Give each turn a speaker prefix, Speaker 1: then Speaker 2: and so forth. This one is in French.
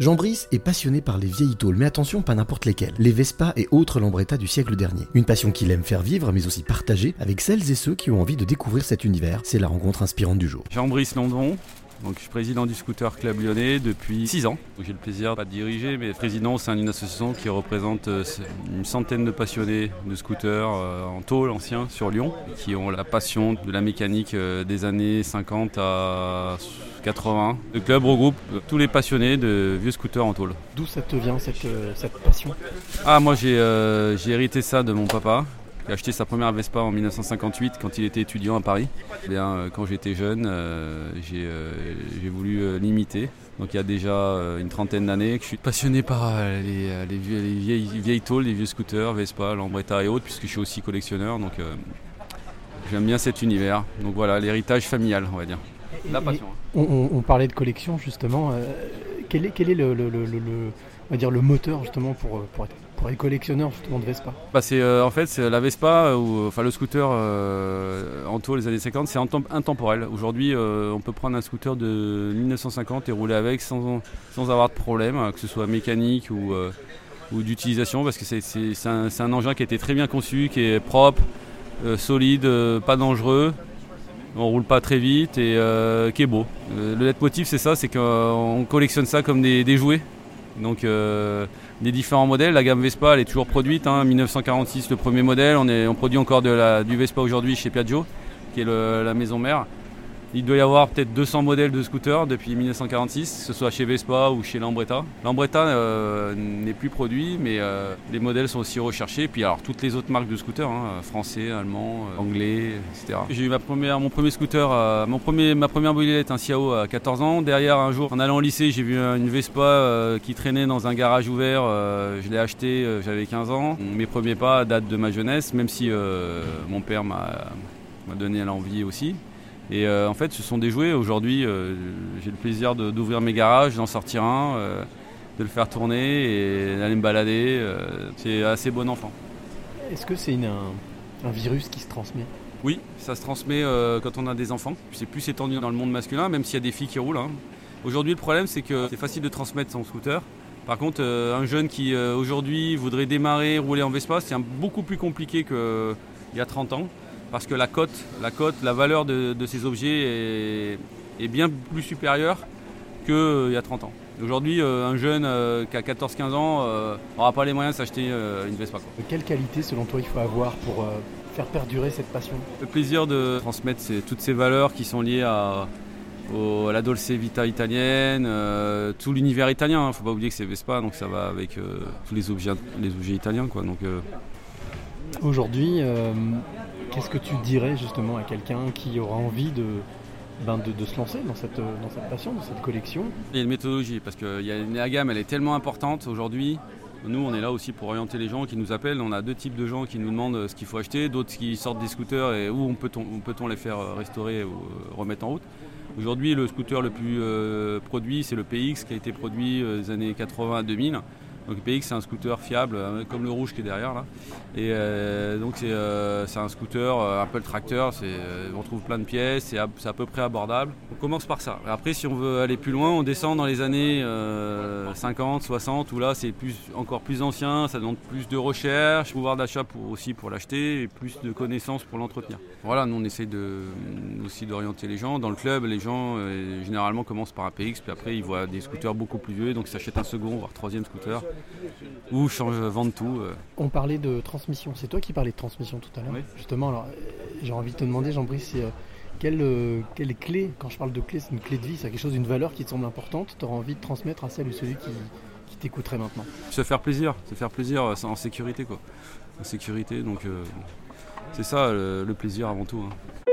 Speaker 1: Jean Brice est passionné par les vieilles tôles, mais attention, pas n'importe lesquelles. Les Vespa et autres Lambretta du siècle dernier. Une passion qu'il aime faire vivre, mais aussi partager avec celles et ceux qui ont envie de découvrir cet univers. C'est la rencontre inspirante du jour.
Speaker 2: Jean Brice London, donc, je suis président du Scooter Club Lyonnais depuis 6 ans. J'ai le plaisir de diriger, mais président au sein d'une association qui représente euh, une centaine de passionnés de scooters euh, en tôle anciens sur Lyon, qui ont la passion de la mécanique euh, des années 50 à 80. Le club regroupe tous les passionnés de vieux scooters en tôle.
Speaker 3: D'où ça te vient cette, cette passion?
Speaker 2: Ah moi j'ai hérité ça de mon papa j'ai acheté sa première Vespa en 1958 quand il était étudiant à Paris. Bien, euh, quand j'étais jeune, euh, euh, j'ai voulu l'imiter. Donc il y a déjà une trentaine d'années que je suis passionné par les, vieilles, vieilles, tôles, les vieux scooters, Vespa, Lambretta et autres, puisque je suis aussi collectionneur. Donc j'aime bien cet univers. Donc voilà, l'héritage familial, on va dire. La passion.
Speaker 3: Hein. On, parlait de collection justement. Quel est, le, moteur justement pour, pour être les collectionneurs de Vespa?
Speaker 2: Bah euh, En fait, la Vespa, ou enfin le scooter euh, en taux les années 50, c'est intemporel. Aujourd'hui, euh, on peut prendre un scooter de 1950 et rouler avec sans, avoir de problème, que ce soit mécanique ou, ou d'utilisation, parce que c'est, un, engin qui a été très bien conçu, qui est propre, solide, pas dangereux. On roule pas très vite et qui est beau. le leitmotiv, c'est ça, c'est qu'on collectionne ça comme des, jouets. Donc des différents modèles. La gamme Vespa elle est toujours produite. 1946 hein. le premier modèle. On, produit encore du Vespa aujourd'hui chez Piaggio, qui est la maison mère. Il doit y avoir peut-être 200 modèles de scooters depuis 1946, que ce soit chez Vespa ou chez Lambretta. Lambretta euh, n'est plus produit, mais euh, les modèles sont aussi recherchés. Puis alors toutes les autres marques de scooters, hein, français, allemand, euh, anglais, etc. J'ai eu ma première, mon premier scooter, ma première mobilette, un Ciao à 14 ans. Derrière, un jour, en allant au lycée, j'ai vu une Vespa qui traînait dans un garage ouvert. je l'ai acheté, j'avais 15 ans. Mes premiers pas datent de ma jeunesse, même si mon père m'a donné l'envie aussi. Et euh, en fait, ce sont des jouets. Aujourd'hui, euh, j'ai le plaisir d'ouvrir mes garages, d'en sortir un, euh, de le faire tourner et d'aller me balader. c'est assez bon enfant.
Speaker 3: Est-ce que c'est un, virus qui se transmet?
Speaker 2: Oui, ça se transmet quand on a des enfants. C'est plus étendu dans le monde masculin, même s'il y a des filles qui roulent. Hein. Aujourd'hui, le problème, c'est que c'est facile de transmettre son scooter. Par contre, un jeune qui aujourd'hui voudrait démarrer, rouler en Vespa, c'est beaucoup plus compliqué qu'il y a 30 ans parce que la cote, la cote, la valeur de, ces objets est, bien plus supérieure qu'il euh, y a 30 ans. Aujourd'hui, euh, un jeune euh, qui a 14-15 ans n'aura pas les moyens de s'acheter une Vespa.
Speaker 3: Quelle qualité, selon toi, il faut avoir pour faire perdurer cette passion?
Speaker 2: Le plaisir de transmettre toutes ces valeurs qui sont liées à, la Dolce Vita italienne, tout l'univers italien. Il ne faut pas oublier que c'est Vespa, donc ça va avec tous les objets, les objets italiens. Quoi, donc,
Speaker 3: Aujourd'hui, Qu'est-ce que tu dirais justement à quelqu'un qui aura envie de, ben de, se lancer dans cette, dans cette passion, dans cette collection?
Speaker 2: Il y a une méthodologie parce que la gamme elle est tellement importante aujourd'hui. Nous, on est là aussi pour orienter les gens qui nous appellent. On a deux types de gens qui nous demandent ce qu'il faut acheter, d'autres qui sortent des scooters et où on peut-on peut les faire restaurer ou euh, remettre en route. Aujourd'hui, le scooter le plus euh, produit, c'est le PX qui a été produit euh, des années 80 à 2000. Donc PX c'est un scooter fiable, euh, comme le rouge qui est derrière là. Et euh, donc euh, c'est un scooter, un peu le tracteur, on trouve plein de pièces, c'est à, peu près abordable. On commence par ça. Après si on veut aller plus loin, on descend dans les années 50, 60, où là c'est plus, encore plus ancien, ça demande plus de recherche, pouvoir d'achat pour, aussi pour l'acheter, et plus de connaissances pour l'entretenir. Voilà, nous on essaye de, aussi d'orienter les gens. Dans le club, les gens généralement commencent par un PX, puis après ils voient des scooters beaucoup plus vieux, donc ils s'achètent un second, voire troisième scooter ou change, vendre tout. Euh.
Speaker 3: On parlait de transmission, c'est toi qui parlais de transmission tout à l'heure. Justement, alors j'ai envie de te demander, Jean-Brice, euh, quelle, euh, quelle clé, quand je parle de clé, c'est une clé de vie, c'est quelque chose, une valeur qui te semble importante, tu auras envie de transmettre à celle ou celui qui, qui t'écouterait maintenant?
Speaker 2: Se faire plaisir, se faire plaisir en sécurité quoi. En sécurité, donc c'est ça le, plaisir avant tout. Hein.